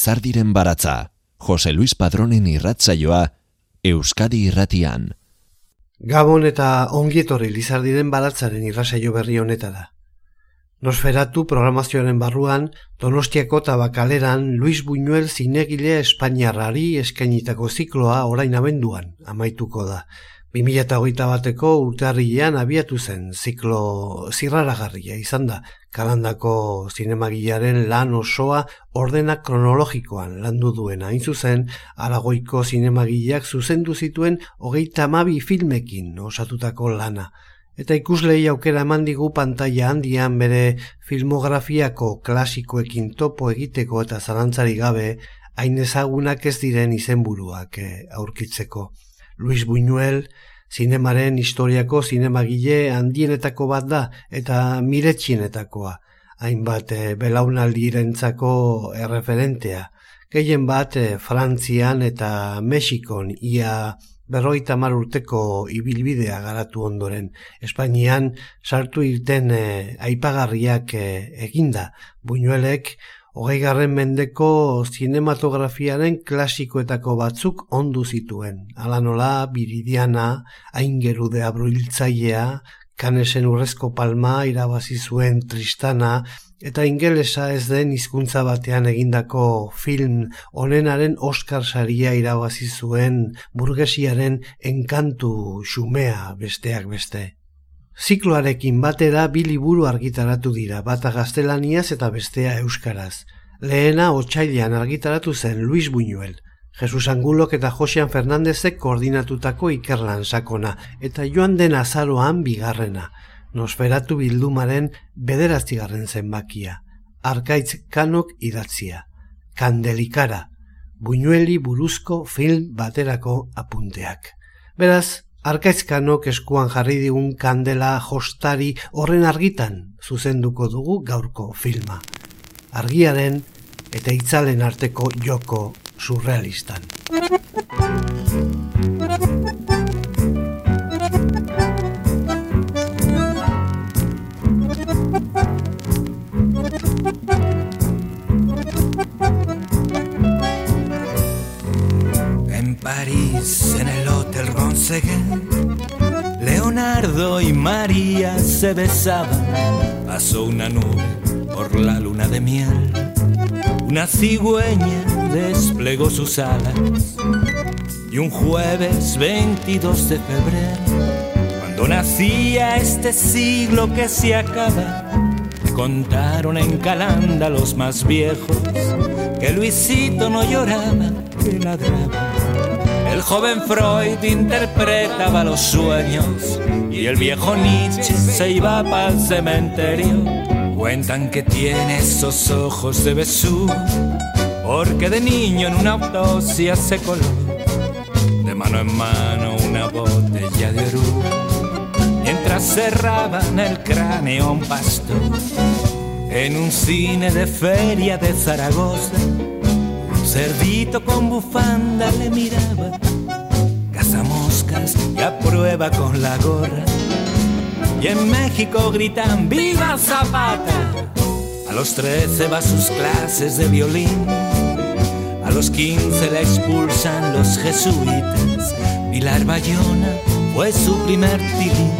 Lizardiren baratza, Jose Luis Padronen irratzaioa, Euskadi irratian. Gabon eta ongietorri Lizardiren baratzaren irratzaio berri honetara. Nosferatu programazioaren barruan, Donostiako tabakaleran Luis Buñuel zinegile Espainiarrari eskainitako zikloa orain abenduan amaituko da. 2008 bateko urtearrilean abiatu zen ziklo zirraragarria izan da, kalandako zinemagilaren lan osoa ordena kronologikoan landu duen hain zuzen, aragoiko zinemagileak zuzendu zituen hogeita mabi filmekin osatutako lana. Eta ikuslei aukera eman digu pantalla handian bere filmografiako klasikoekin topo egiteko eta zalantzari gabe, hain ezagunak ez diren izenburuak eh, aurkitzeko. Luis Buñuel, zinemaren historiako zinemagile handienetako bat da eta miretxienetakoa, hainbat e, belaunaldirentzako erreferentea. Gehien bat e, Frantzian eta Mexikon ia berroita mar urteko ibilbidea garatu ondoren. Espainian sartu irten e, aipagarriak e, eginda. Buñuelek hogeigarren mendeko zinematografiaren klasikoetako batzuk ondu zituen. Ala nola, biridiana, aingerude abruiltzailea, kanesen urrezko palma irabazi zuen tristana, eta ingelesa ez den hizkuntza batean egindako film onenaren Oscar saria irabazi zuen burgesiaren enkantu xumea besteak beste. Zikloarekin batera bi liburu argitaratu dira, bata gaztelaniaz eta bestea euskaraz. Lehena otsailean argitaratu zen Luis Buñuel, Jesus Angulok eta Josean Fernandezek koordinatutako ikerlan sakona, eta joan den azaroan bigarrena, nosferatu bildumaren bederaztigarren zenbakia, arkaitz kanok idatzia, kandelikara, Buñueli buruzko film baterako apunteak. Beraz, Arkaizkanok eskuan jarri digun kandela jostari horren argitan zuzenduko dugu gaurko filma. Argiaren eta itzalen arteko joko surrealistan. París, en el Hotel Ronseguet, Leonardo y María se besaban. Pasó una nube por la luna de miel. Una cigüeña desplegó sus alas. Y un jueves 22 de febrero, cuando nacía este siglo que se acaba, contaron en Calanda los más viejos que Luisito no lloraba, que ladraba. El joven Freud interpretaba los sueños y el viejo Nietzsche se iba para el cementerio. Cuentan que tiene esos ojos de besú, porque de niño en una autopsia se coló de mano en mano una botella de orú. Mientras cerraban el cráneo un pastor en un cine de feria de Zaragoza cerdito con bufanda le miraba, cazamoscas y aprueba con la gorra. Y en México gritan ¡Viva Zapata! A los 13 va a sus clases de violín, a los 15 le expulsan los jesuitas. Pilar Bayona fue su primer tilín,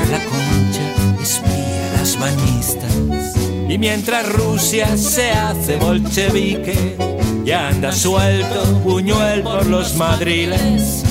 de la concha espía a las bañistas. Y mientras Rusia se hace bolchevique y anda suelto Buñuel por los madriles.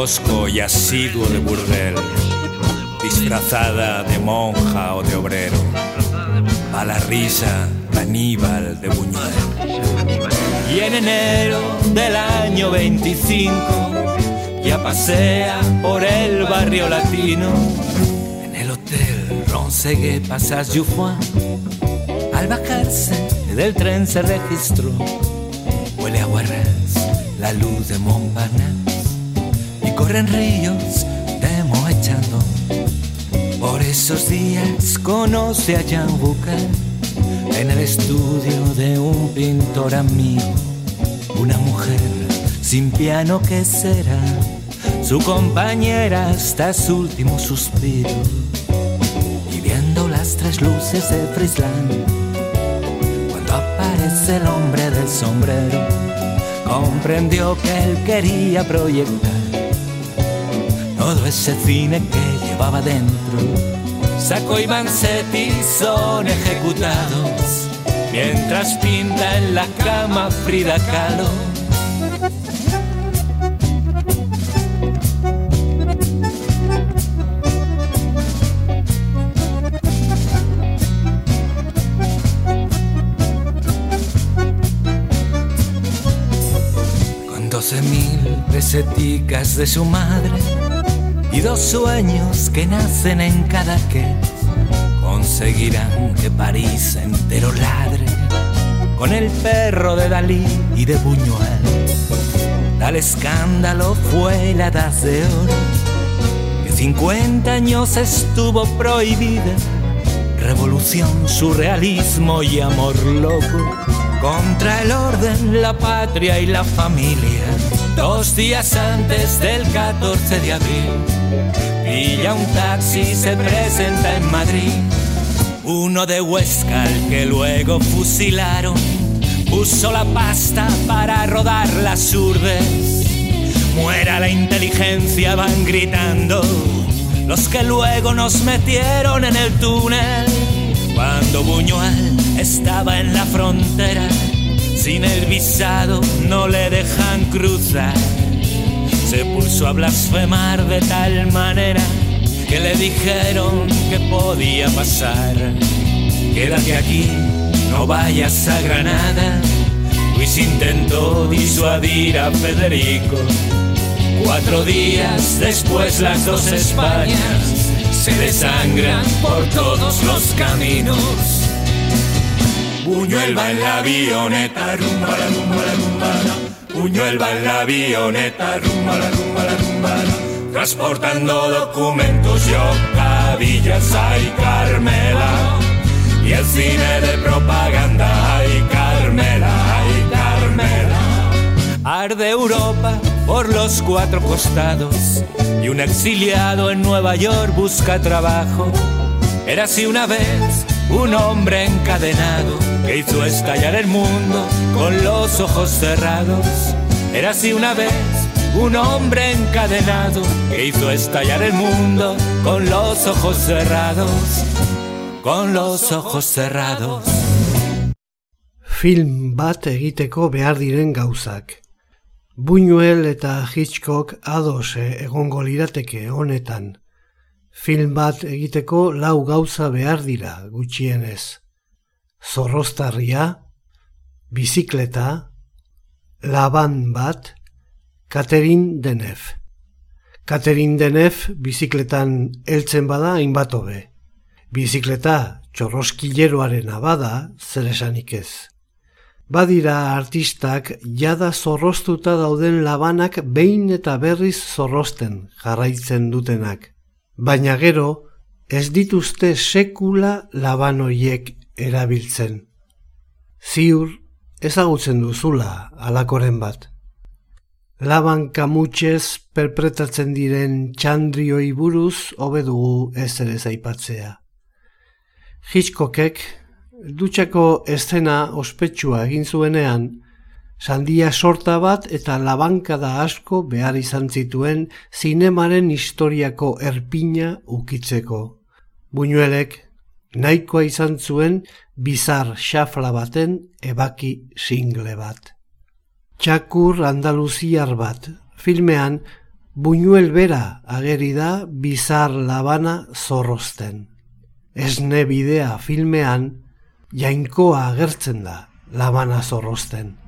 Tosco y asiduo de burdel. disfrazada de monja o de obrero, a la risa Aníbal de Buñuel. Y en enero del año 25 ya pasea por el barrio latino. En el hotel Ronsegue Pasas Jufoin, al bajarse del tren se registró. Huele a guarras la luz de Montparnasse corren ríos de Moechando. Por esos días conoce a Jean Bouquet en el estudio de un pintor amigo. Una mujer sin piano que será su compañera hasta su último suspiro. Y viendo las tres luces de cuando aparece el hombre del sombrero, comprendió que él quería proyectar todo ese cine que llevaba dentro. Saco y Vanzetti son ejecutados mientras pinta en la cama Frida Kahlo doce mil peseticas de su madre y dos sueños que nacen en cada que conseguirán que París entero ladre con el perro de Dalí y de Buñuel. Tal escándalo fue la edad de oro, que 50 años estuvo prohibida. Revolución, surrealismo y amor loco contra el orden, la patria y la familia. Dos días antes del 14 de abril, pilla un taxi, se presenta en Madrid. Uno de Huesca, que luego fusilaron, puso la pasta para rodar las urdes. Muera la inteligencia, van gritando los que luego nos metieron en el túnel cuando Buñuel estaba en la frontera, sin el visado no le dejan cruzar. Se puso a blasfemar de tal manera que le dijeron que podía pasar. Quédate aquí, no vayas a Granada. Luis intentó disuadir a Federico. Cuatro días después las dos Españas se desangran por todos los caminos. Buñuel va en la avioneta, rumba la rumba la rumba. Buñuel va en la avioneta, rumba la rumba la rumba. Transportando documentos, yo, Cabillas, ay Carmela. Y el cine de propaganda, ay Carmela, ay Carmela. Arde Europa por los cuatro costados y un exiliado en Nueva York busca trabajo. Era así una vez un hombre encadenado que hizo estallar el mundo con los ojos cerrados. Era así una vez un hombre encadenado que hizo estallar el mundo con los ojos cerrados, con los ojos cerrados. Film bat egiteko behar diren gauzak. Buñuel eta Hitchcock ados egongo lirateke honetan. Film bat egiteko lau gauza behar dira gutxienez. Zorrostarria, bizikleta, laban bat, Katerin Denef. Katerin Denef bizikletan heltzen bada hainbat hobe. Bizikleta txorroskileroaren abada zer esanik ez. Badira artistak jada zorroztuta dauden labanak behin eta berriz zorrosten jarraitzen dutenak. Baina gero ez dituzte sekula labanoiek erabiltzen. Ziur ezagutzen duzula alakoren bat. Laban kamutxez perpretatzen diren txandrioi buruz hobedugu ez ere zaipatzea. Hitchcockek dutxako estena ospetsua egin zuenean, sandia sorta bat eta labankada asko behar izan zituen zinemaren historiako erpina ukitzeko. Buñuelek nahikoa izan zuen bizar xafla baten ebaki single bat. Txakur andaluziar bat, filmean Buñuel bera ageri da bizar labana zorrozten. Esne bidea filmean jainkoa agertzen da labana zorrozten.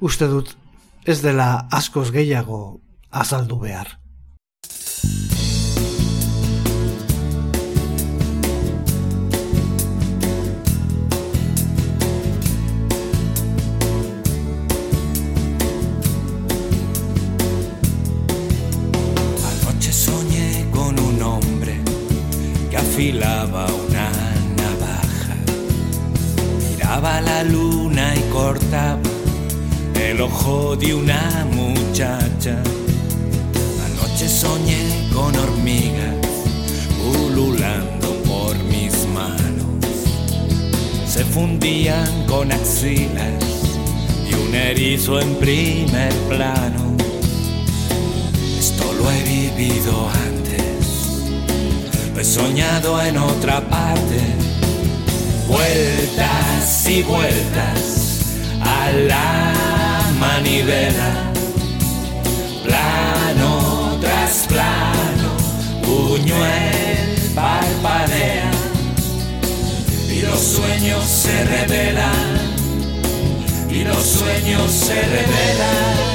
Uste dut ez dela askoz gehiago azaldu behar. afilaba una navaja, miraba la luna y cortaba el ojo de una muchacha. Anoche soñé con hormigas ululando por mis manos, se fundían con axilas y un erizo en primer plano. Esto lo he vivido antes he soñado en otra parte. Vueltas y vueltas a la manivela. Plano tras plano, puñuel parpadea. Y los sueños se revelan. Y los sueños se revelan.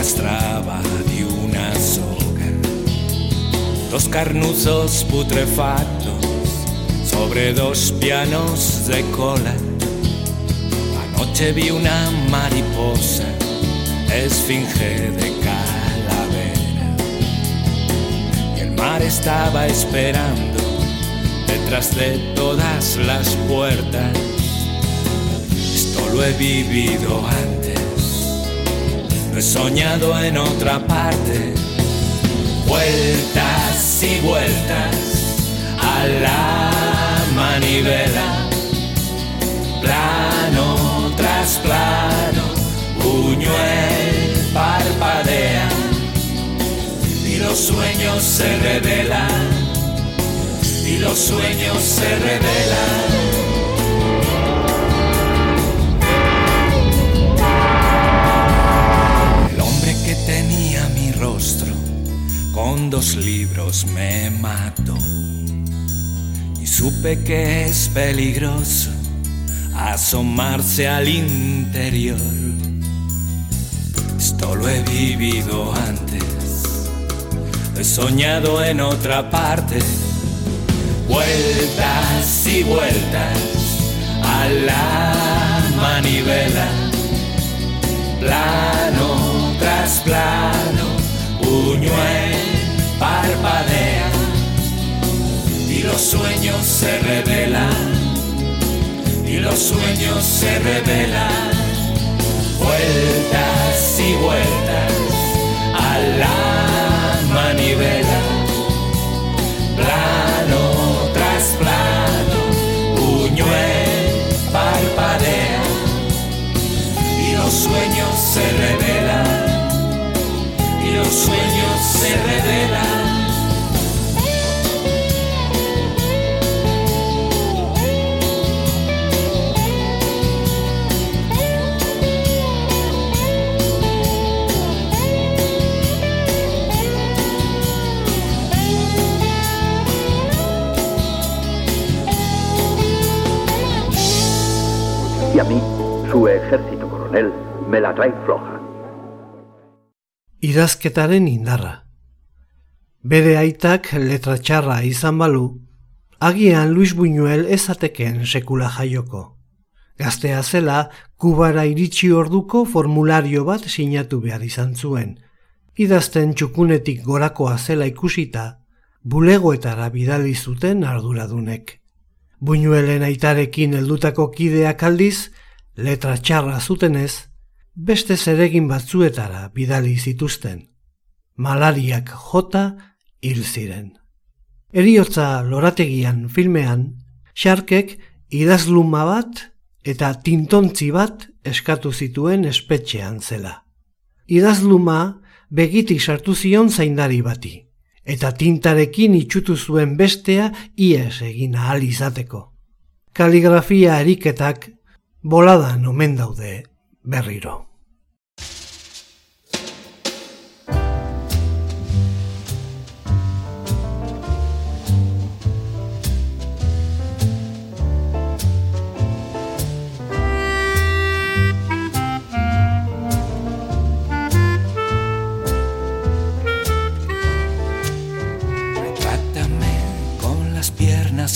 De una soga, dos carnuzos putrefactos sobre dos pianos de cola. Anoche vi una mariposa, esfinge de calavera, y el mar estaba esperando detrás de todas las puertas. Esto lo he vivido antes soñado en otra parte. Vueltas y vueltas a la manivela. Plano tras plano, puñuel parpadea. Y los sueños se revelan. Y los sueños se revelan. Con dos libros me mató. Y supe que es peligroso asomarse al interior. Esto lo he vivido antes, he soñado en otra parte, vueltas y vueltas a la manivela, plano tras plano, puñuelo parpadea y los sueños se revelan. Y los sueños se revelan. Vueltas y vueltas a la manivela. Plano tras plano puñuel parpadea. Y los sueños se revelan. Y los sueños se revelan. A mí, su ejército coronel, me la trae floja idazketaren indarra. Bere aitak letra txarra izan balu, agian Luis Buñuel ezateken sekula jaioko. Gaztea zela, kubara iritsi orduko formulario bat sinatu behar izan zuen. Idazten txukunetik gorakoa zela ikusita, bulegoetara bidali zuten arduradunek. Buñuelen aitarekin heldutako kideak aldiz, letra txarra zutenez, beste zeregin batzuetara bidali zituzten. Malariak jota hil ziren. Eriotza lorategian filmean, xarkek idazluma bat eta tintontzi bat eskatu zituen espetxean zela. Idazluma begitik sartu zion zaindari bati, eta tintarekin itxutu zuen bestea ies egin ahal izateko. Kaligrafia eriketak boladan omen daude berriro.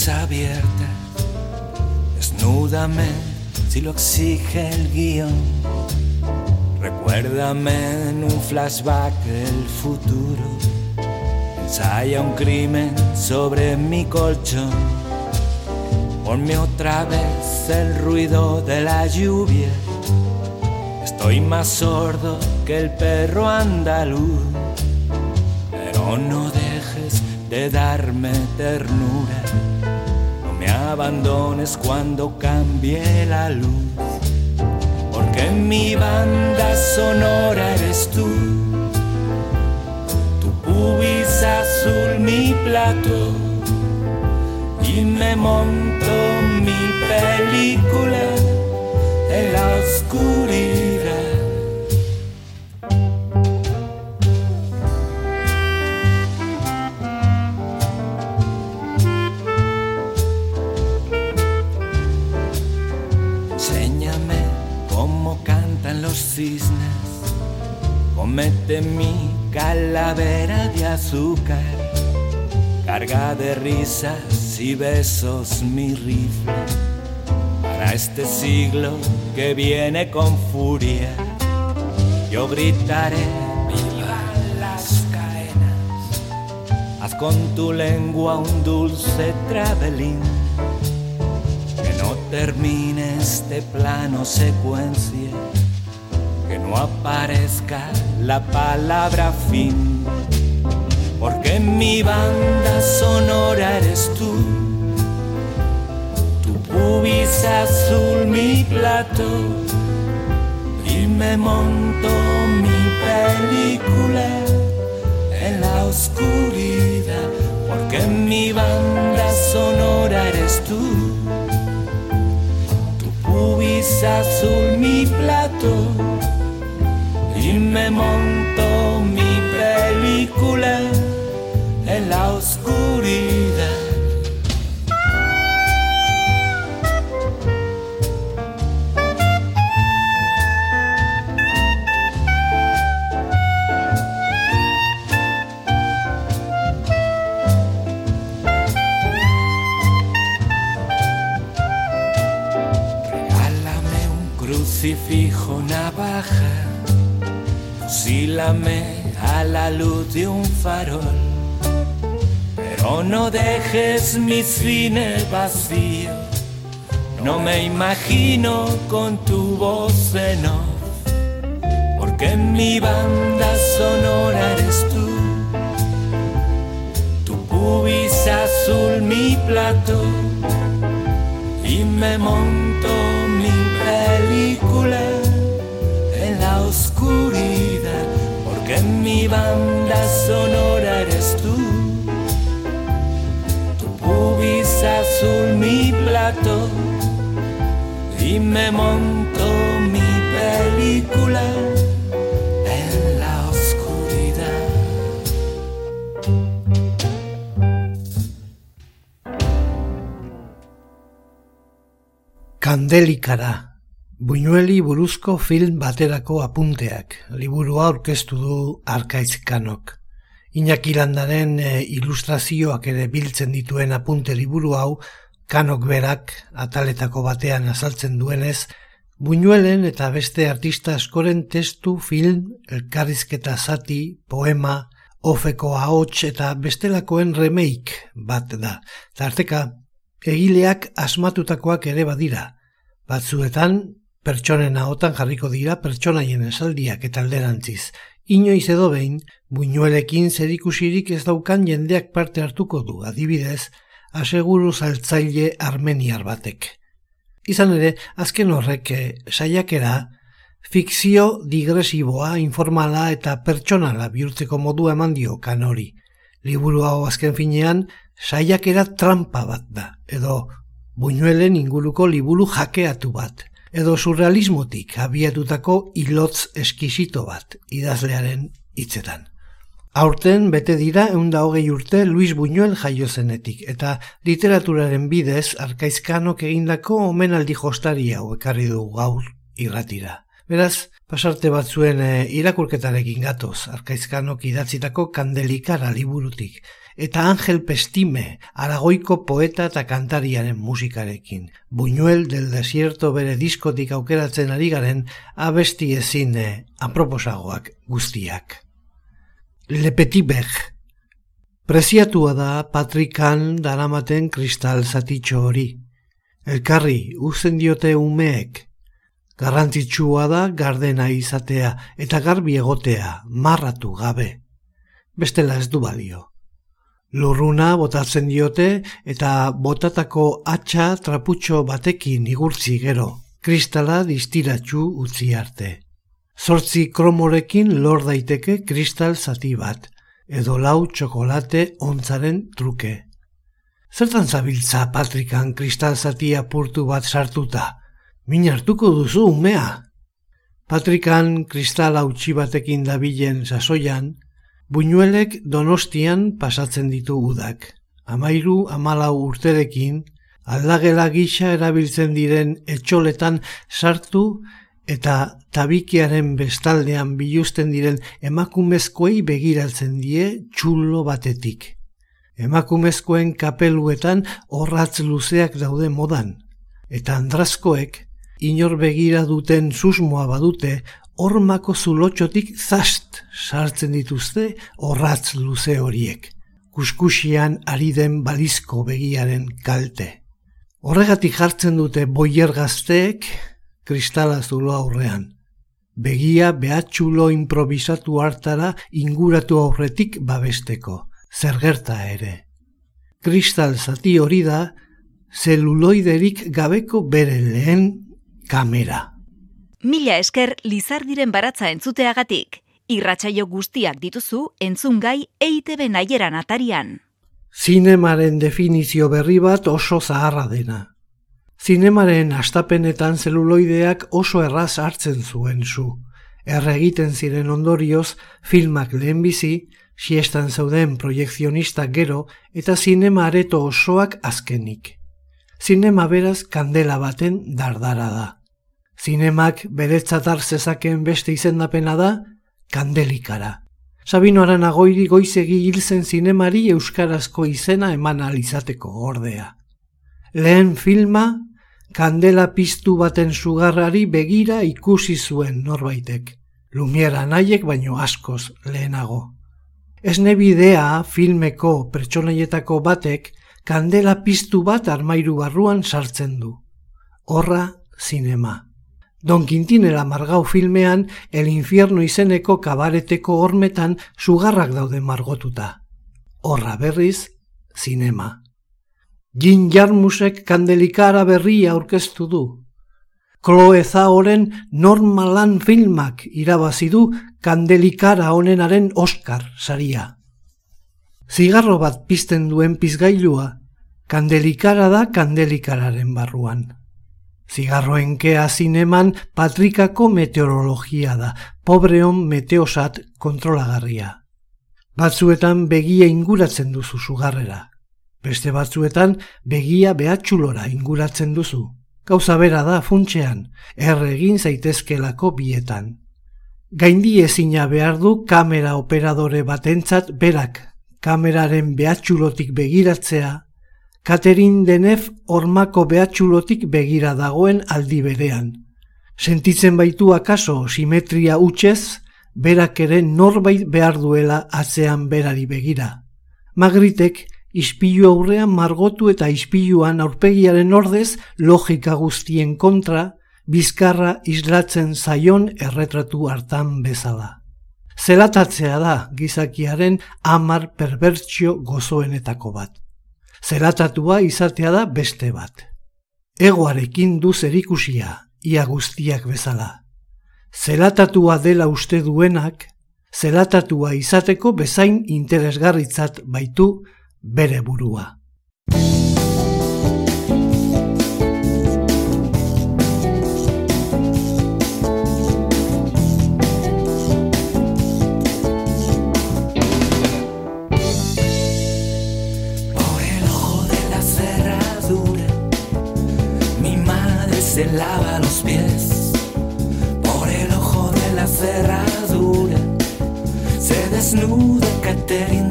Abiertas, desnúdame si lo exige el guion. Recuérdame en un flashback el futuro. Ensaya un crimen sobre mi colchón. Ponme otra vez el ruido de la lluvia. Estoy más sordo que el perro andaluz. Pero no dejes de darme ternura abandones cuando cambie la luz, porque mi banda sonora eres tú, tu pubis azul mi plato, y me monto mi película en la oscuridad. Azúcar, carga de risas y besos mi rifle, para este siglo que viene con furia, yo gritaré, viva las cadenas, haz con tu lengua un dulce travelín. Que no termine este plano secuencia no aparezca la palabra fin, porque mi banda sonora eres tú, tu pubis azul mi plato, y me monto mi película en la oscuridad, porque mi banda sonora eres tú. Tu pubis azul mi plato. Y me monto mi película la oscuridad. Regálame un crucifijo navaja Sílame a la luz de un farol, pero no dejes mi cine vacío. No me imagino con tu voz en off, porque mi banda sonora eres tú. Tu pubis azul mi plato y me monto mi película en la oscuridad porque en mi banda sonora eres tú. Azul mi plato y me monto mi película en la oscuridad. Candelicara Buñueli buruzko film baterako apunteak, liburua aurkeztu du arkaizkanok. Iñaki landaren e, ilustrazioak ere biltzen dituen apunte liburu hau, kanok berak ataletako batean azaltzen duenez, Buñuelen eta beste artista askoren testu, film, elkarrizketa zati, poema, ofeko ahots eta bestelakoen remake bat da. Tarteka, egileak asmatutakoak ere badira. Batzuetan, Pertsonen ahotan jarriko dira pertsonaien esaldiak eta alderantziz. Inoiz edo behin, buinuelekin zerikusirik ez daukan jendeak parte hartuko du, adibidez, aseguru zaltzaile armeniar batek. Izan ere, azken horrek eh, saiakera, fikzio digresiboa, informala eta pertsonala bihurtzeko modu eman dio kanori. Liburu hau azken finean, saiakera trampa bat da, edo buñuelen inguruko liburu jakeatu bat, edo surrealismotik abiatutako ilotz eskisito bat, idazlearen hitzetan. Aurten bete dira eunda hogei urte Luis Buñuel jaio zenetik, eta literaturaren bidez arkaizkanok egindako omenaldi jostari hau ekarri du gaur irratira. Beraz, pasarte batzuen e, irakurketarekin gatoz, arkaizkanok idatzitako kandelikara liburutik, eta Angel Pestime, aragoiko poeta eta kantariaren musikarekin. Buñuel del desierto bere diskotik aukeratzen ari garen abesti ezin eh, aproposagoak guztiak. Le Petit Ber. Preziatua da Patrikan daramaten kristal zatitxo hori. Elkarri, uzen diote umeek. Garrantzitsua da gardena izatea eta garbi egotea, marratu gabe. Bestela ez du balio. Lurruna botatzen diote eta botatako atxa traputxo batekin igurtzi gero, kristala distiratxu utzi arte. Zortzi kromorekin lor daiteke kristal zati bat, edo lau txokolate ontzaren truke. Zertan zabiltza Patrikan kristal zati apurtu bat sartuta? Min hartuko duzu umea? Patrikan kristal hautsi batekin dabilen sasoian, buñuelek donostian pasatzen ditu udak. Amairu amalau urterekin, aldagela gisa erabiltzen diren etxoletan sartu eta tabikiaren bestaldean biluzten diren emakumezkoei begiratzen die txulo batetik. Emakumezkoen kapeluetan horratz luzeak daude modan, eta andrazkoek inor begira duten susmoa badute hormako zulotxotik zast sartzen dituzte horratz luze horiek, kuskusian ari den balizko begiaren kalte. Horregatik jartzen dute boier gazteek, kristala zulo aurrean. Begia behatxulo improvisatu hartara inguratu aurretik babesteko, zer gerta ere. Kristal zati hori da, zeluloiderik gabeko bere lehen kamera. Mila esker lizardiren baratza entzuteagatik, irratsaio guztiak dituzu entzungai EITB naieran atarian. Zinemaren definizio berri bat oso zaharra dena. Zinemaren astapenetan zeluloideak oso erraz hartzen zuen zu. Erre egiten ziren ondorioz, filmak lehenbizi, siestan zeuden proiekzionistak gero eta zinema areto osoak azkenik. Zinema beraz kandela baten dardara da. Zinemak beretzatar zezaken beste izendapena da, kandelikara. Sabino Aranagoiri goizegi hilzen zinemari euskarazko izena eman alizateko ordea. Lehen filma kandela piztu baten sugarrari begira ikusi zuen norbaitek. Lumiera nahiek baino askoz lehenago. Ez bidea filmeko pertsonaietako batek kandela piztu bat armairu barruan sartzen du. Horra zinema. Don Quintinela margau filmean El infierno izeneko kabareteko hormetan sugarrak daude margotuta. Horra berriz, zinema. Jin jarmusek kandelikara berria aurkeztu du. Chloe Zaoren normalan filmak irabazi du kandelikara honenaren Oscar saria. Zigarro bat pizten duen pizgailua, kandelikara da kandelikararen barruan. Zigarroen kea zineman patrikako meteorologia da, pobreon meteosat kontrolagarria. Batzuetan begia inguratzen duzu sugarrera. Beste batzuetan begia behatxulora inguratzen duzu. Gauza bera da funtxean, erregin zaitezkelako bietan. Gaindi ezina behar du kamera operadore batentzat berak, kameraren behatxulotik begiratzea, Katerin Denef ormako behatxulotik begira dagoen aldi berean. Sentitzen baitu akaso simetria utxez, berak ere norbait behar duela atzean berari begira. Magritek ispilu aurrean margotu eta ispiluan aurpegiaren ordez logika guztien kontra, bizkarra islatzen zaion erretratu hartan bezala. Zelatatzea da gizakiaren amar perbertsio gozoenetako bat. Zelatatua izatea da beste bat. Egoarekin du zerikusia, ia guztiak bezala. zelatatua dela uste duenak, zelatatua izateko bezain interesgarritzat baitu bere burua. Se lava los pies por el ojo de la cerradura. Se desnuda Catherine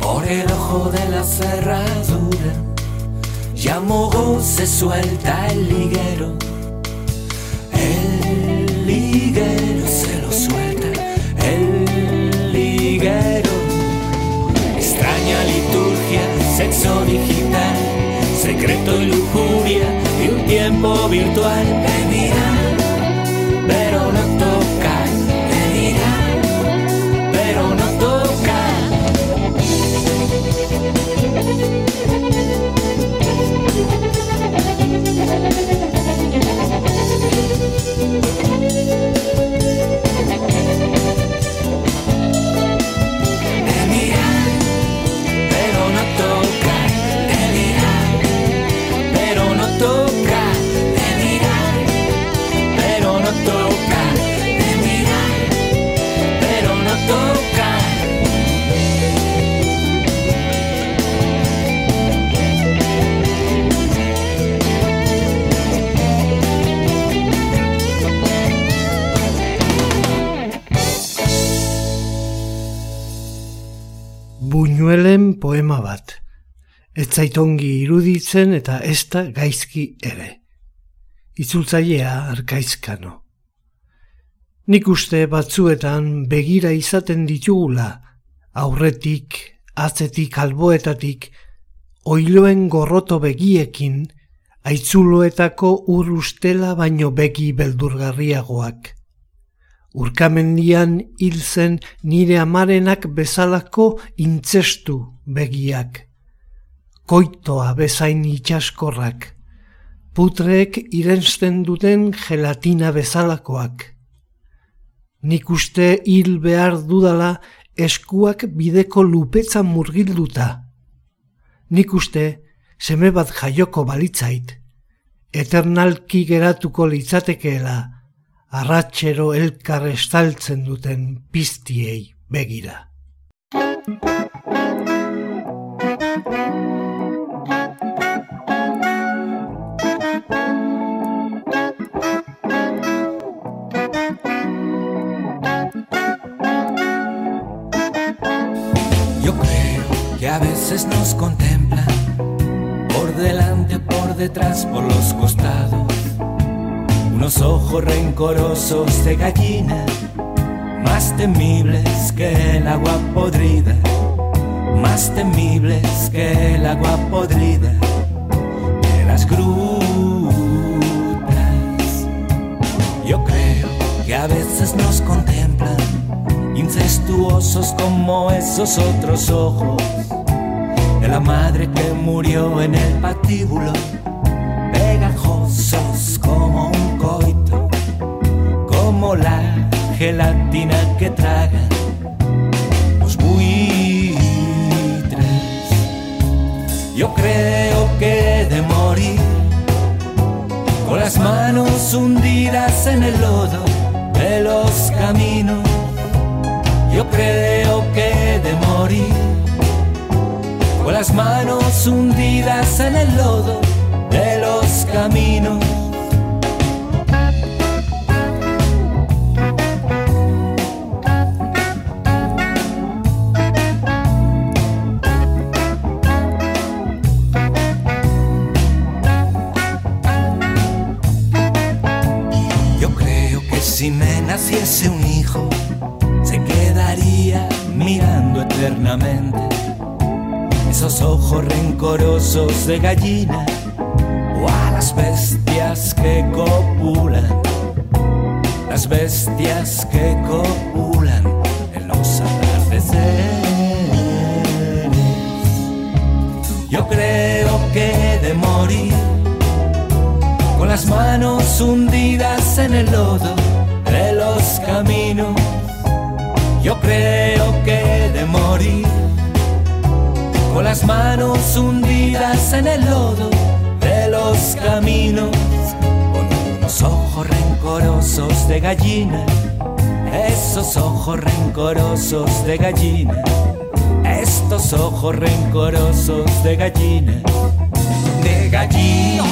Por el ojo de la cerradura, ya Mogo se suelta. El zaitongi iruditzen eta ez da gaizki ere. Itzultzailea arkaizkano. Nik uste batzuetan begira izaten ditugula, aurretik, atzetik, alboetatik, oiloen gorroto begiekin, aitzuloetako ur ustela baino begi beldurgarriagoak. Urkamendian hil zen nire amarenak bezalako intzestu begiak. Koitoa bezain itxaskorrak. Putreek irensten duten gelatina bezalakoak. Nik uste hil behar dudala eskuak bideko lupetzan murgilduta. Nik uste seme bat jaioko balitzait. Eternalki geratuko litzatekeela arratxero elkar estaltzen duten piztiei begira. Veces nos contemplan por delante, por detrás, por los costados. Unos ojos rencorosos de gallina, más temibles que el agua podrida, más temibles que el agua podrida de las grutas. Yo creo que a veces nos contemplan incestuosos como esos otros ojos la madre que murió en el patíbulo, pegajosos como un coito, como la gelatina que tragan los buitres. Yo creo que de morir con las manos hundidas en el lodo de los caminos yo creo que de morir con las manos hundidas en el lodo de los caminos. Rencorosos de gallina o a las bestias que copulan, las bestias que copulan en los atardeceres. Yo creo que de morir con las manos hundidas en el lodo de los caminos yo creo que de morir con las manos hundidas en el lodo de los caminos, con unos ojos rencorosos de gallina, esos ojos rencorosos de gallina, estos ojos rencorosos de gallina, de gallina.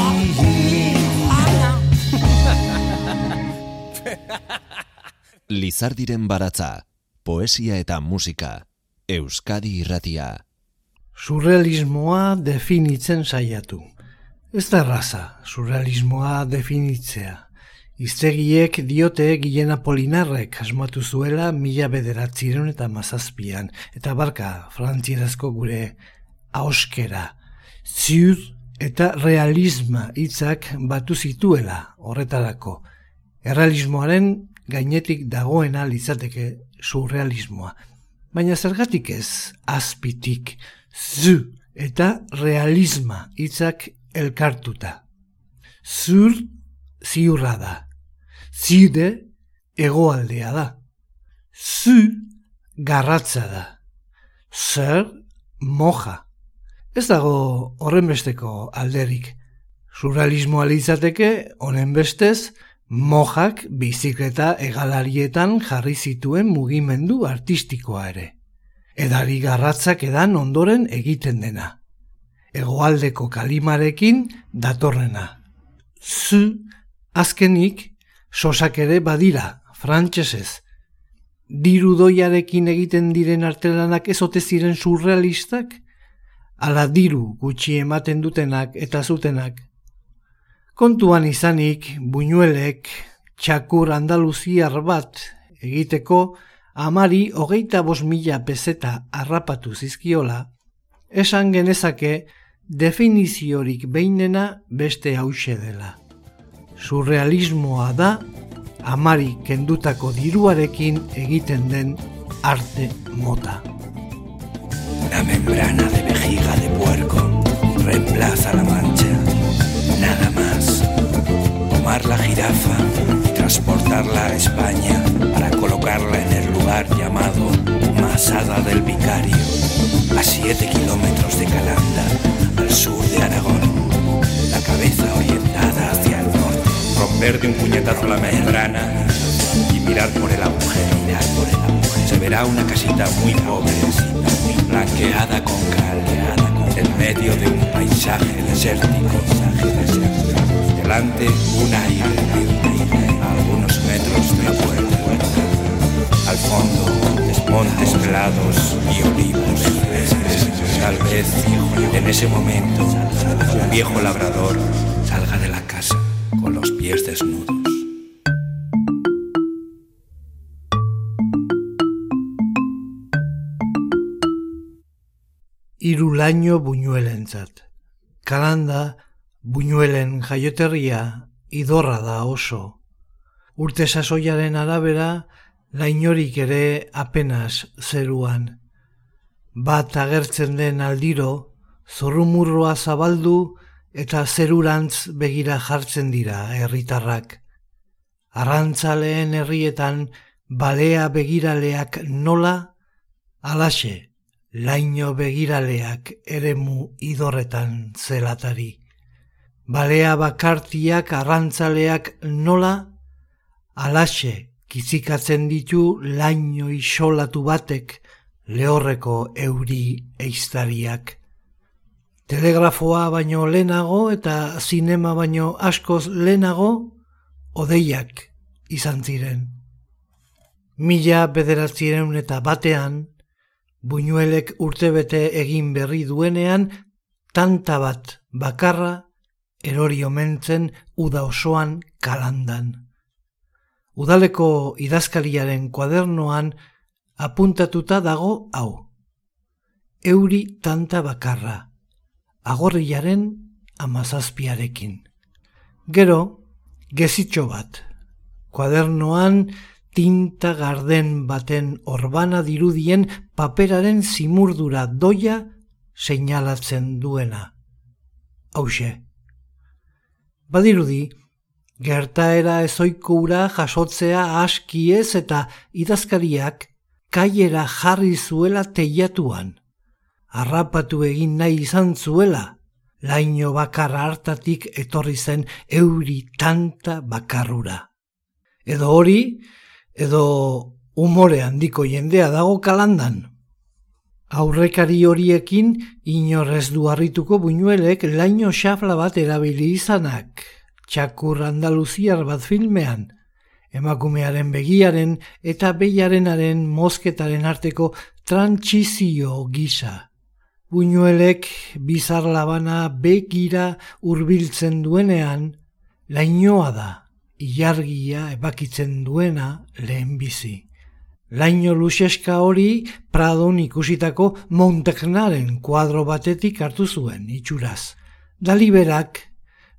Lizardiren baratza, poesia eta musika, Euskadi irratia. Surrealismoa definitzen saiatu. Ez da raza, surrealismoa definitzea. Iztegiek diote Gilen Apolinarrek asmatu zuela mila bederatziren eta mazazpian, eta barka frantzierazko gure auskera. Ziur eta realisma hitzak batu zituela horretarako. Errealismoaren gainetik dagoena litzateke surrealismoa. Baina zergatik ez azpitik, zu eta realisma hitzak elkartuta. Zur ziurra da. Zide egoaldea da. Zu garratza da. Zer moja. Ez dago horren besteko alderik. Surrealismoa litzateke honen bestez, mojak bizikleta egalarietan jarri zituen mugimendu artistikoa ere. Edari garratzak edan ondoren egiten dena. Hegoaldeko kalimarekin datorrena. Zu, azkenik, sosak ere badira, frantsesez. Diru doiarekin egiten diren artelanak ezote ziren surrealistak? Ala diru gutxi ematen dutenak eta zutenak Kontuan izanik, buñuelek, txakur andaluziar bat egiteko, amari hogeita bos mila peseta harrapatu zizkiola, esan genezake definiziorik behinena beste hause dela. Surrealismoa da, amari kendutako diruarekin egiten den arte mota. Una membrana de vejiga de puerco reemplaza la mancha. Nada más. Tomar la jirafa y transportarla a España lugar llamado Masada del Vicario, a 7 kilómetros de Calanda, al sur de Aragón. La cabeza orientada hacia el norte. Romper meterte un puñetazo la membrana y mirar por el agujero. Se verá una casita muy pobre, blanqueada con cal, en medio de un paisaje desértico. Delante un aire, a algunos metros de la puerta. Fondo, montes pelados y olivos. Tal vez en ese momento un viejo labrador salga de la casa con los pies desnudos. Irulaino buñuelentzat. Kalanda, buñuelen jaioterria, idorra da oso. Urte sasoiaren arabera, lainorik ere apenas zeruan. Bat agertzen den aldiro, zorrumurroa zabaldu eta zerurantz begira jartzen dira herritarrak. Arrantzaleen herrietan balea begiraleak nola, alaxe, laino begiraleak eremu idorretan zelatari. Balea bakartiak arrantzaleak nola, alaxe, kizikatzen ditu laino isolatu batek lehorreko euri eiztariak. Telegrafoa baino lehenago eta zinema baino askoz lehenago odeiak izan ziren. Mila bederatzireun eta batean, buñuelek urtebete egin berri duenean, tanta bat bakarra erori omentzen uda osoan kalandan. Udaleko idazkariaren kuadernoan apuntatuta dago hau. Euri tanta bakarra, agorriaren amazazpiarekin. Gero, gezitxo bat, kuadernoan tinta garden baten orbana dirudien paperaren zimurdura doia seinalatzen duena. Hauxe. Badirudi, Gertaera ezoikura jasotzea askiez eta idazkariak kaiera jarri zuela teiatuan. Arrapatu egin nahi izan zuela, laino bakarra hartatik etorri zen euri tanta bakarrura. Edo hori, edo umore handiko jendea dago kalandan. Aurrekari horiekin inorrez du harrituko buñuelek laino xafla bat erabili izanak txakur andaluziar bat filmean, emakumearen begiaren eta behiarenaren mozketaren arteko trantsizio gisa. Buñuelek bizar labana begira hurbiltzen duenean, lainoa da, ilargia ebakitzen duena lehen bizi. Laino luxeska hori Pradon ikusitako Monteknaren kuadro batetik hartu zuen itxuraz. Daliberak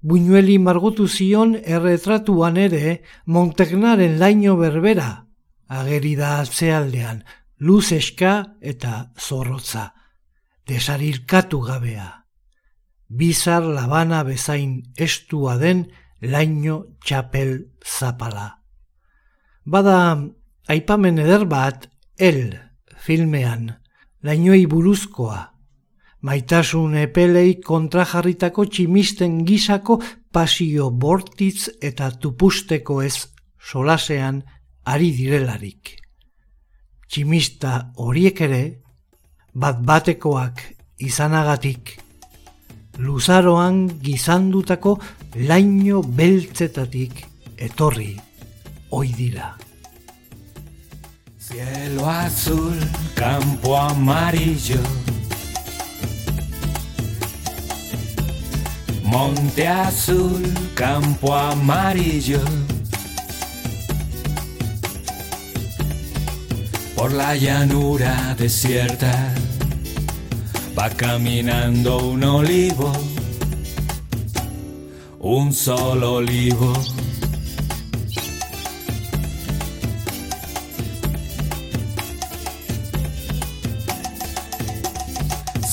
Buñueli margotu zion erretratuan ere Montegnaren laino berbera, ageri da atzealdean, luz eska eta zorrotza, desarilkatu gabea. Bizar labana bezain estua den laino txapel zapala. Bada, aipamen eder bat, el filmean, lainoei buruzkoa, maitasun epelei kontrajarritako tximisten gisako pasio bortitz eta tupusteko ez solasean ari direlarik. Tximista horiek ere, bat batekoak izanagatik, luzaroan gizandutako laino beltzetatik etorri oi dira. Cielo azul, campo amarillo, Monte azul, campo amarillo. Por la llanura desierta va caminando un olivo, un solo olivo.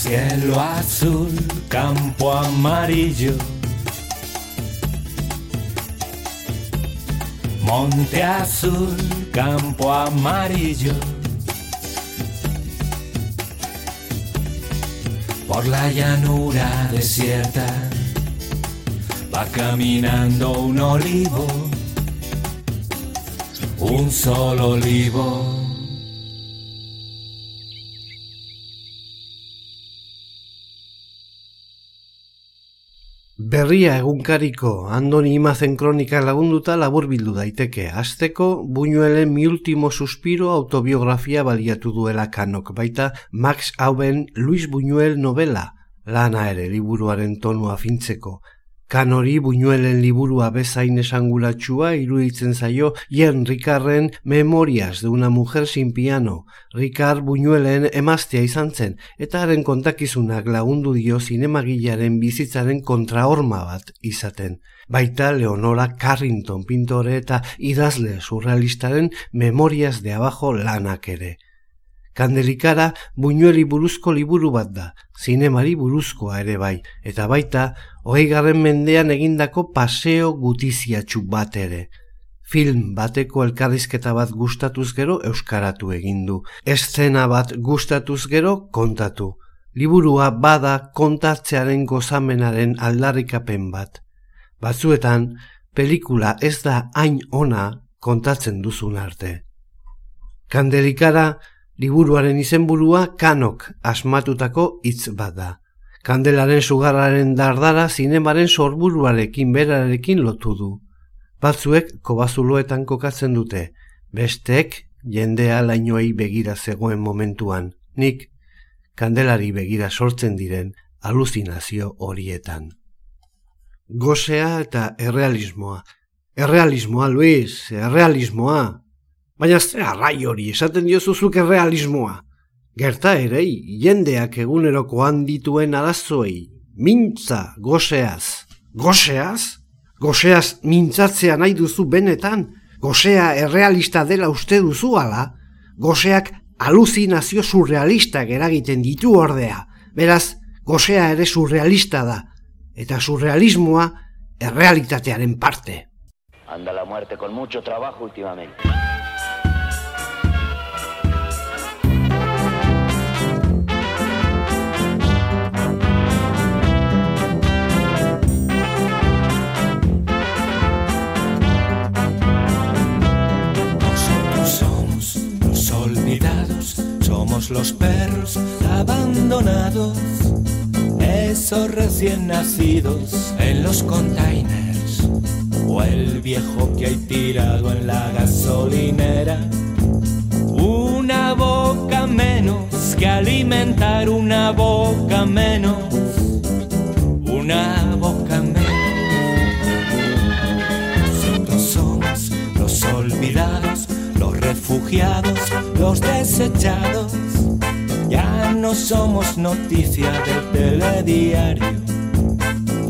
Cielo azul, campo amarillo. Monte azul, campo amarillo. Por la llanura desierta va caminando un olivo, un solo olivo. Berria egunkariko andoni imazen kronika lagunduta labur bildu daiteke. Azteko, buñuelen mi ultimo suspiro autobiografia baliatu duela kanok. Baita, Max Auben Luis Buñuel novela, lana ere liburuaren tonua fintzeko. Kanori buñuelen liburua bezain esangulatsua iruditzen zaio Ien Ricarren Memorias de una mujer sin piano. Ricard buñuelen emaztea izan zen, eta haren kontakizunak lagundu dio zinemagilaren bizitzaren kontrahorma bat izaten. Baita Leonora Carrington pintore eta idazle surrealistaren Memorias de abajo lanak ere. Kandelikara buñueli buruzko liburu bat da, zinemari buruzkoa ere bai, eta baita, hogei garren mendean egindako paseo gutiziatxu bat ere. Film bateko elkarrizketa bat gustatuz gero euskaratu egindu, eszena bat gustatuz gero kontatu. Liburua bada kontatzearen gozamenaren aldarrikapen bat. Batzuetan, pelikula ez da hain ona kontatzen duzun arte. Kandelikara, Liburuaren izenburua kanok asmatutako hitz bada. Kandelaren sugarraren dardara zinemaren sorburuarekin berarekin lotu du. Batzuek kobazuloetan kokatzen dute, bestek jendea lainoei begira zegoen momentuan, nik kandelari begira sortzen diren aluzinazio horietan. Gosea eta errealismoa. Errealismoa, Luis, errealismoa, Baina ze arrai hori esaten diozuzuk errealismoa. Gerta ere, jendeak egunerokoan dituen arazoei, mintza goseaz. Goseaz? Goseaz mintzatzea nahi duzu benetan? Gosea errealista dela uste duzu ala? Goseak aluzinazio surrealistak eragiten ditu ordea. Beraz, gosea ere surrealista da. Eta surrealismoa errealitatearen parte. Anda la muerte con mucho trabajo últimamente. Somos los perros abandonados, esos recién nacidos en los containers, o el viejo que hay tirado en la gasolinera. Una boca menos que alimentar, una boca menos, una boca menos. Refugiados, los desechados, ya no somos noticia del telediario,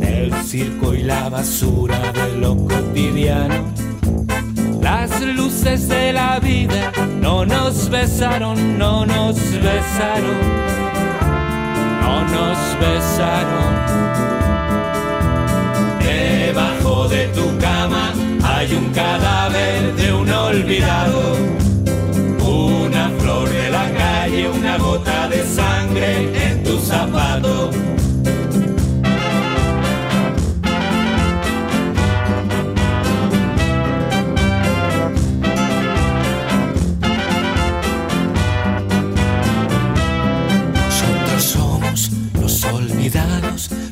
del circo y la basura de lo cotidiano. Las luces de la vida no nos besaron, no nos besaron, no nos besaron. Debajo de tu cama hay un cadáver de un olvidado, de sangre en tu zapato.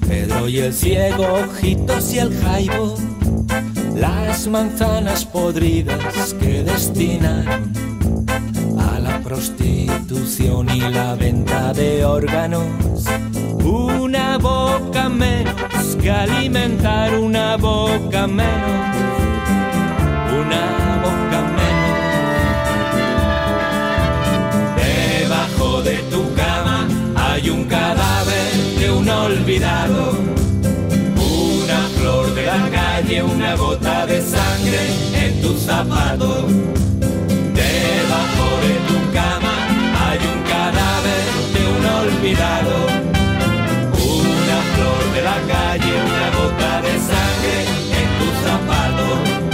Pedro y el ciego, ojitos y el jaibo las manzanas podridas que destinaron prostitución y la venta de órganos. Una boca menos que alimentar, una boca menos, una boca menos. Debajo de tu cama hay un cadáver de un olvidado una gota de sangre en tu zapato. Una flor de la calle, una gota de sangre en tu zapato.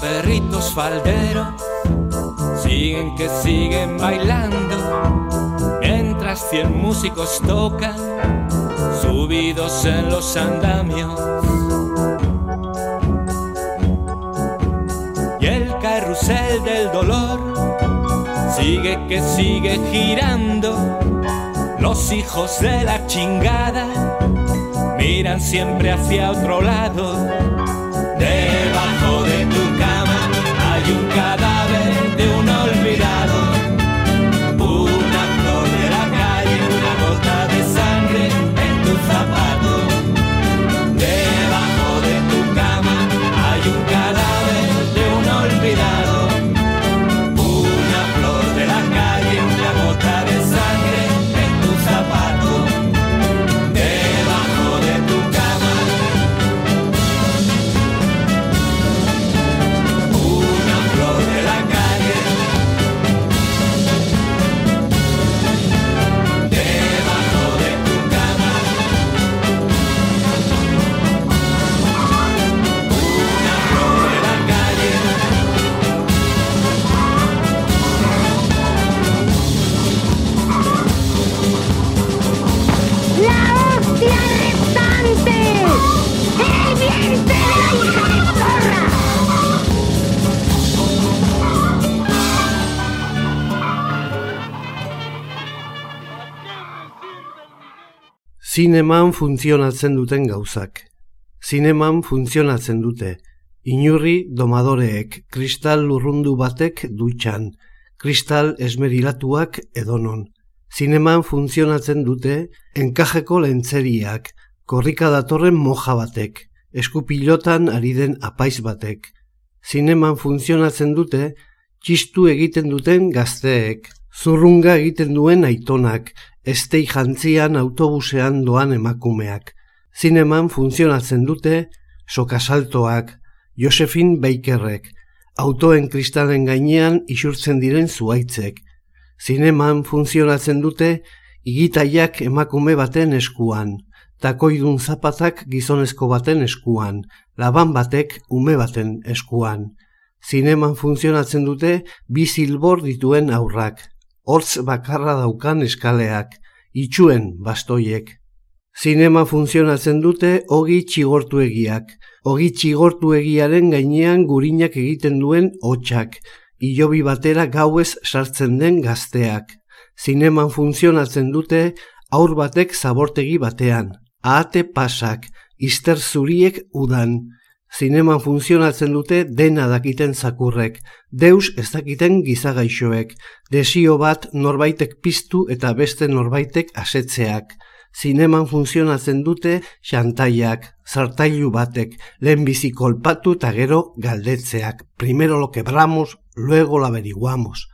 perritos falderos siguen que siguen bailando mientras cien músicos tocan subidos en los andamios. Y el carrusel del dolor sigue que sigue girando. Los hijos de la chingada miran siempre hacia otro lado. Debajo Zineman funtzionatzen duten gauzak. Zineman funtzionatzen dute. Inurri domadoreek, kristal lurrundu batek dutxan, kristal esmerilatuak edonon. Zineman funtzionatzen dute enkajeko lentzeriak, korrika datorren moja batek, eskupilotan ari den apaiz batek. Zineman funtzionatzen dute txistu egiten duten gazteek, zurrunga egiten duen aitonak, estei jantzian autobusean doan emakumeak. Zineman funtzionatzen dute sokasaltoak, Josefin Bakerrek, autoen kristalen gainean isurtzen diren zuaitzek. Zineman funtzionatzen dute igitaiak emakume baten eskuan, takoidun zapatak gizonezko baten eskuan, laban batek ume baten eskuan. Zineman funtzionatzen dute bi zilbor dituen aurrak, hortz bakarra daukan eskaleak, itxuen bastoiek. Zinema funtzionatzen dute ogi txigortuegiak, ogi txigortuegiaren gainean gurinak egiten duen hotxak, ilobi batera gauez sartzen den gazteak. Zineman funtzionatzen dute aur batek zabortegi batean, ahate pasak, izter zuriek udan. Zineman funtzionatzen dute dena dakiten zakurrek, deus ez dakiten gizagaixoek, desio bat norbaitek piztu eta beste norbaitek asetzeak. Zineman funtzionatzen dute xantaiak, zartailu batek, lehenbizi kolpatu eta gero galdetzeak. Primero lo quebramos, luego lo averiguamos.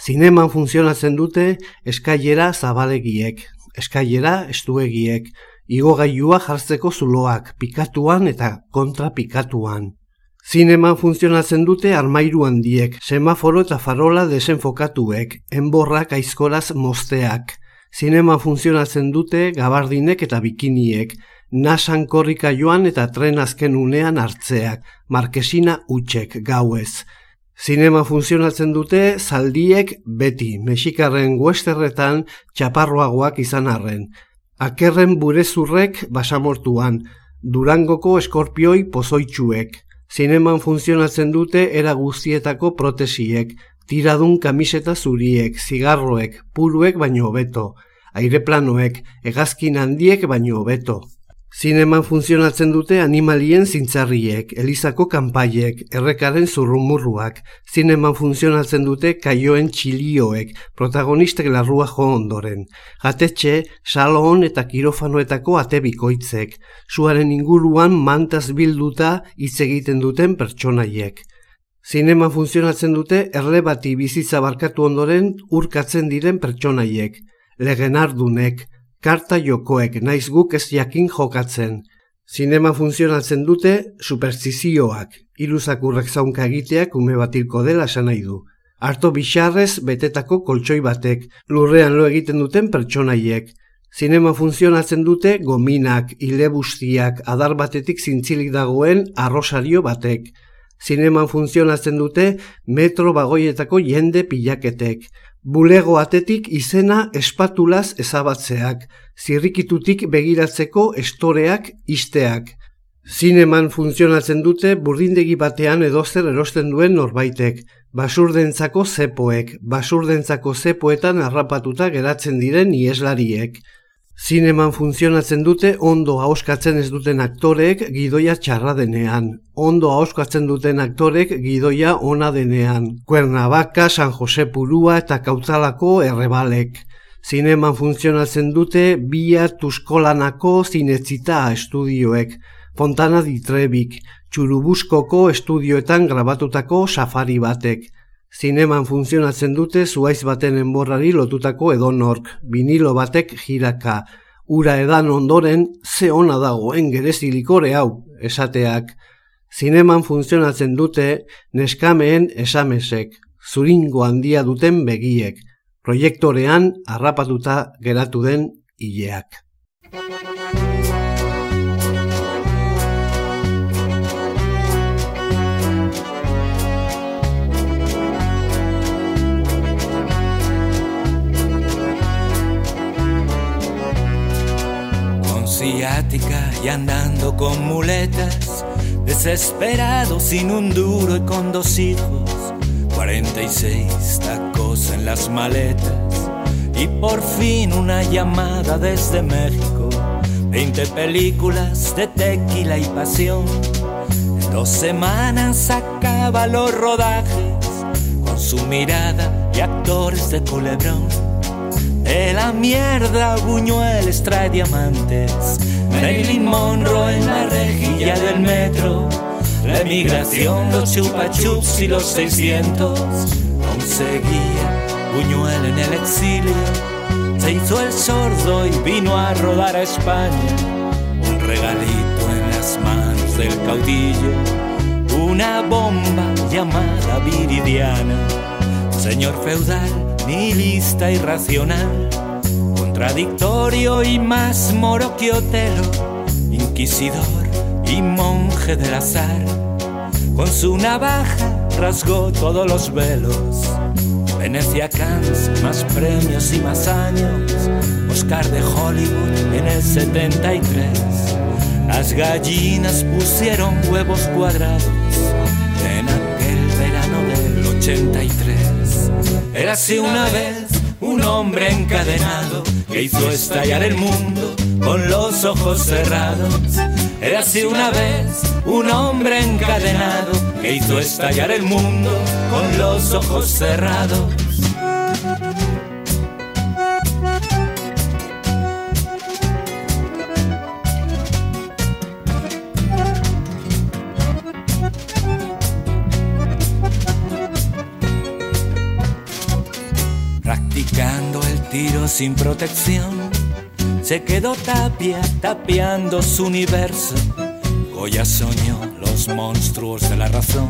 Zineman funtzionatzen dute eskailera zabalegiek, eskailera estuegiek, igogailua jartzeko zuloak, pikatuan eta kontra pikatuan. Zineman funtzionatzen dute armairu handiek, semaforo eta farola desenfokatuek, enborrak aizkoraz mosteak. Zineman funtzionatzen dute gabardinek eta bikiniek, nasan korrika joan eta tren azken unean hartzeak, markesina utxek gauez. Zinema funtzionatzen dute zaldiek beti, mexikarren westerretan txaparroagoak izan arren. Akerren burezurrek basamortuan, durangoko eskorpioi pozoitxuek. Zineman funtzionatzen dute era guztietako protesiek, tiradun kamiseta zuriek, zigarroek, puruek baino hobeto, aireplanoek, hegazkin handiek baino hobeto. Zineman funtzionatzen dute animalien zintzarriek, elizako kanpaiek, errekaren zurrumurruak. Zineman funtzionatzen dute kaioen txilioek, protagonistek larrua jo ondoren. Jatetxe, salon eta kirofanoetako atebikoitzek. Suaren inguruan mantaz bilduta hitz egiten duten pertsonaiek. Zinema funtzionatzen dute erle bati bizitza barkatu ondoren urkatzen diren pertsonaiek. Legenardunek, karta jokoek naiz guk ez jakin jokatzen. Zinema funtzionatzen dute superstizioak, iluzakurrek zaunka egiteak ume batilko dela esan nahi du. Arto bixarrez betetako koltsoi batek, lurrean lo egiten duten pertsonaiek. Zinema funtzionatzen dute gominak, ilebustiak, adar batetik zintzilik dagoen arrosario batek. Zineman funtzionatzen dute metro bagoietako jende pilaketek. Bulego atetik izena espatulaz ezabatzeak, zirrikitutik begiratzeko estoreak isteak. Zineman funtzionatzen dute burdindegi batean edozer erosten duen norbaitek, basurdentzako zepoek, basurdentzako zepoetan harrapatuta geratzen diren ieslariek. Zineman funtzionatzen dute ondo hauskatzen ez duten aktoreek gidoia txarra denean. Ondo hauskatzen duten aktorek gidoia ona denean. Cuernavaca, San Jose Purua eta Kautzalako errebalek. Zineman funtzionatzen dute Bia Tuskolanako zinetzita estudioek. Fontana Ditrebik, Txurubuskoko estudioetan grabatutako safari batek. Zineman funtzionatzen dute zuaiz baten enborrari lotutako edonork, vinilo batek jiraka, ura edan ondoren ze ona dagoen gerezilikore hau, esateak. Zineman funtzionatzen dute neskameen esamesek, zuringo handia duten begiek, proiektorean harrapatuta geratu den hileak. Y andando con muletas, desesperado sin un duro y con dos hijos, 46 tacos en las maletas y por fin una llamada desde México, 20 películas de tequila y pasión. En dos semanas acaba los rodajes con su mirada y actores de culebrón de la mierda Buñuel extrae diamantes. Marilyn Monroe en la rejilla del metro. La emigración, los chupa chups y los 600. Aún seguía Buñuel en el exilio. Se hizo el sordo y vino a rodar a España. Un regalito en las manos del caudillo. Una bomba llamada Viridiana. Señor feudal nihilista irracional, contradictorio y más moro que Otelo, inquisidor y monje del azar. Con su navaja rasgó todos los velos. Venecia Cannes, más premios y más años. Oscar de Hollywood en el 73. Las gallinas pusieron huevos cuadrados en aquel verano del 83. Era así una vez un hombre encadenado que hizo estallar el mundo con los ojos cerrados. Era así una vez un hombre encadenado que hizo estallar el mundo con los ojos cerrados. Sin protección. Se quedó Tapia tapiando su universo. Goya soñó los monstruos de la razón.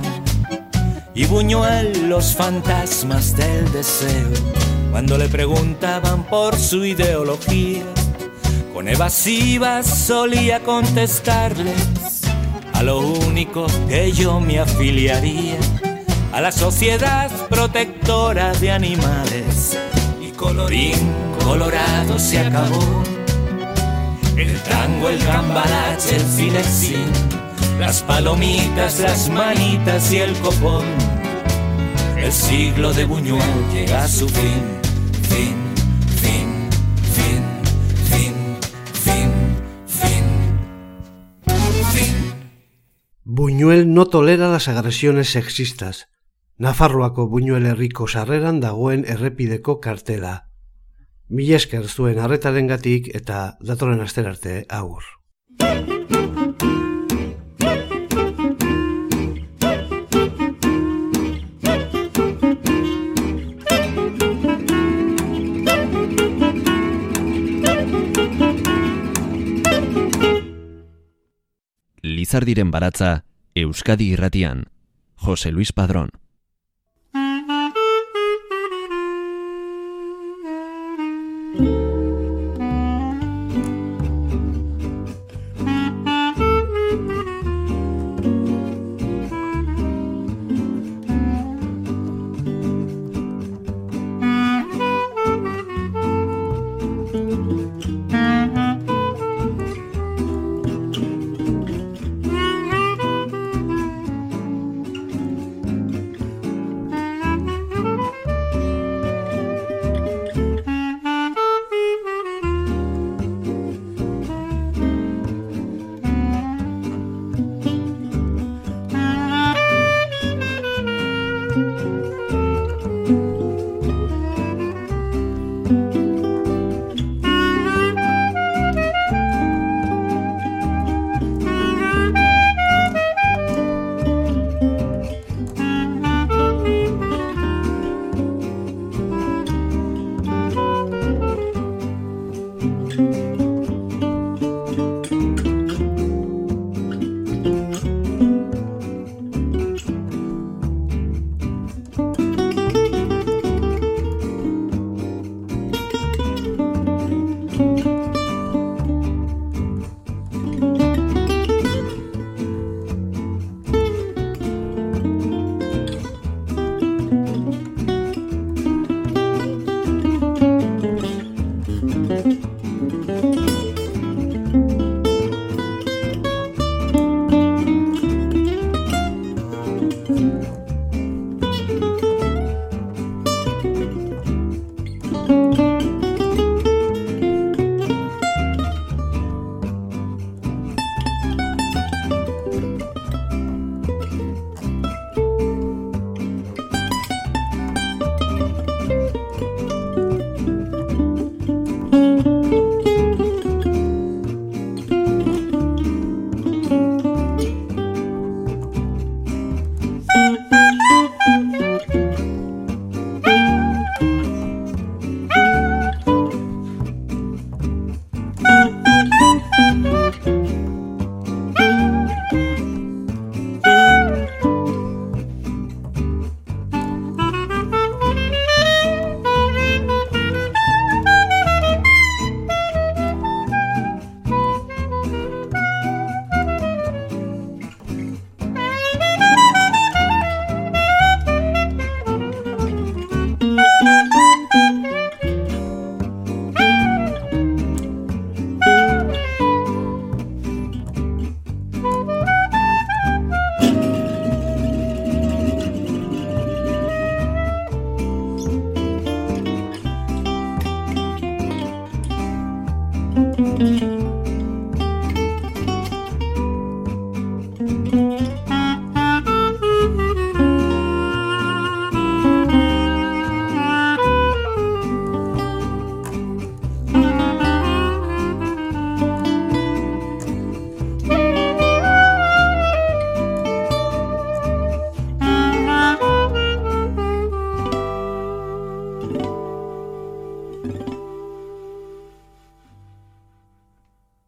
Y Buñuel los fantasmas del deseo. Cuando le preguntaban por su ideología, con evasivas solía contestarles a lo único que yo me afiliaría, a la sociedad protectora de animales colorín colorado se acabó. El tango, el cambalache, el cinexín, las palomitas, las manitas y el copón. El siglo de Buñuel llega a su fin, fin, fin, fin, fin, fin, fin, fin. Buñuel no tolera las agresiones sexistas. Nafarroako buñuel herriko sarreran dagoen errepideko kartela. Mil esker zuen arretaren gatik eta datorren aster arte agur. Lizardiren baratza, Euskadi irratian, Jose Luis Padrón.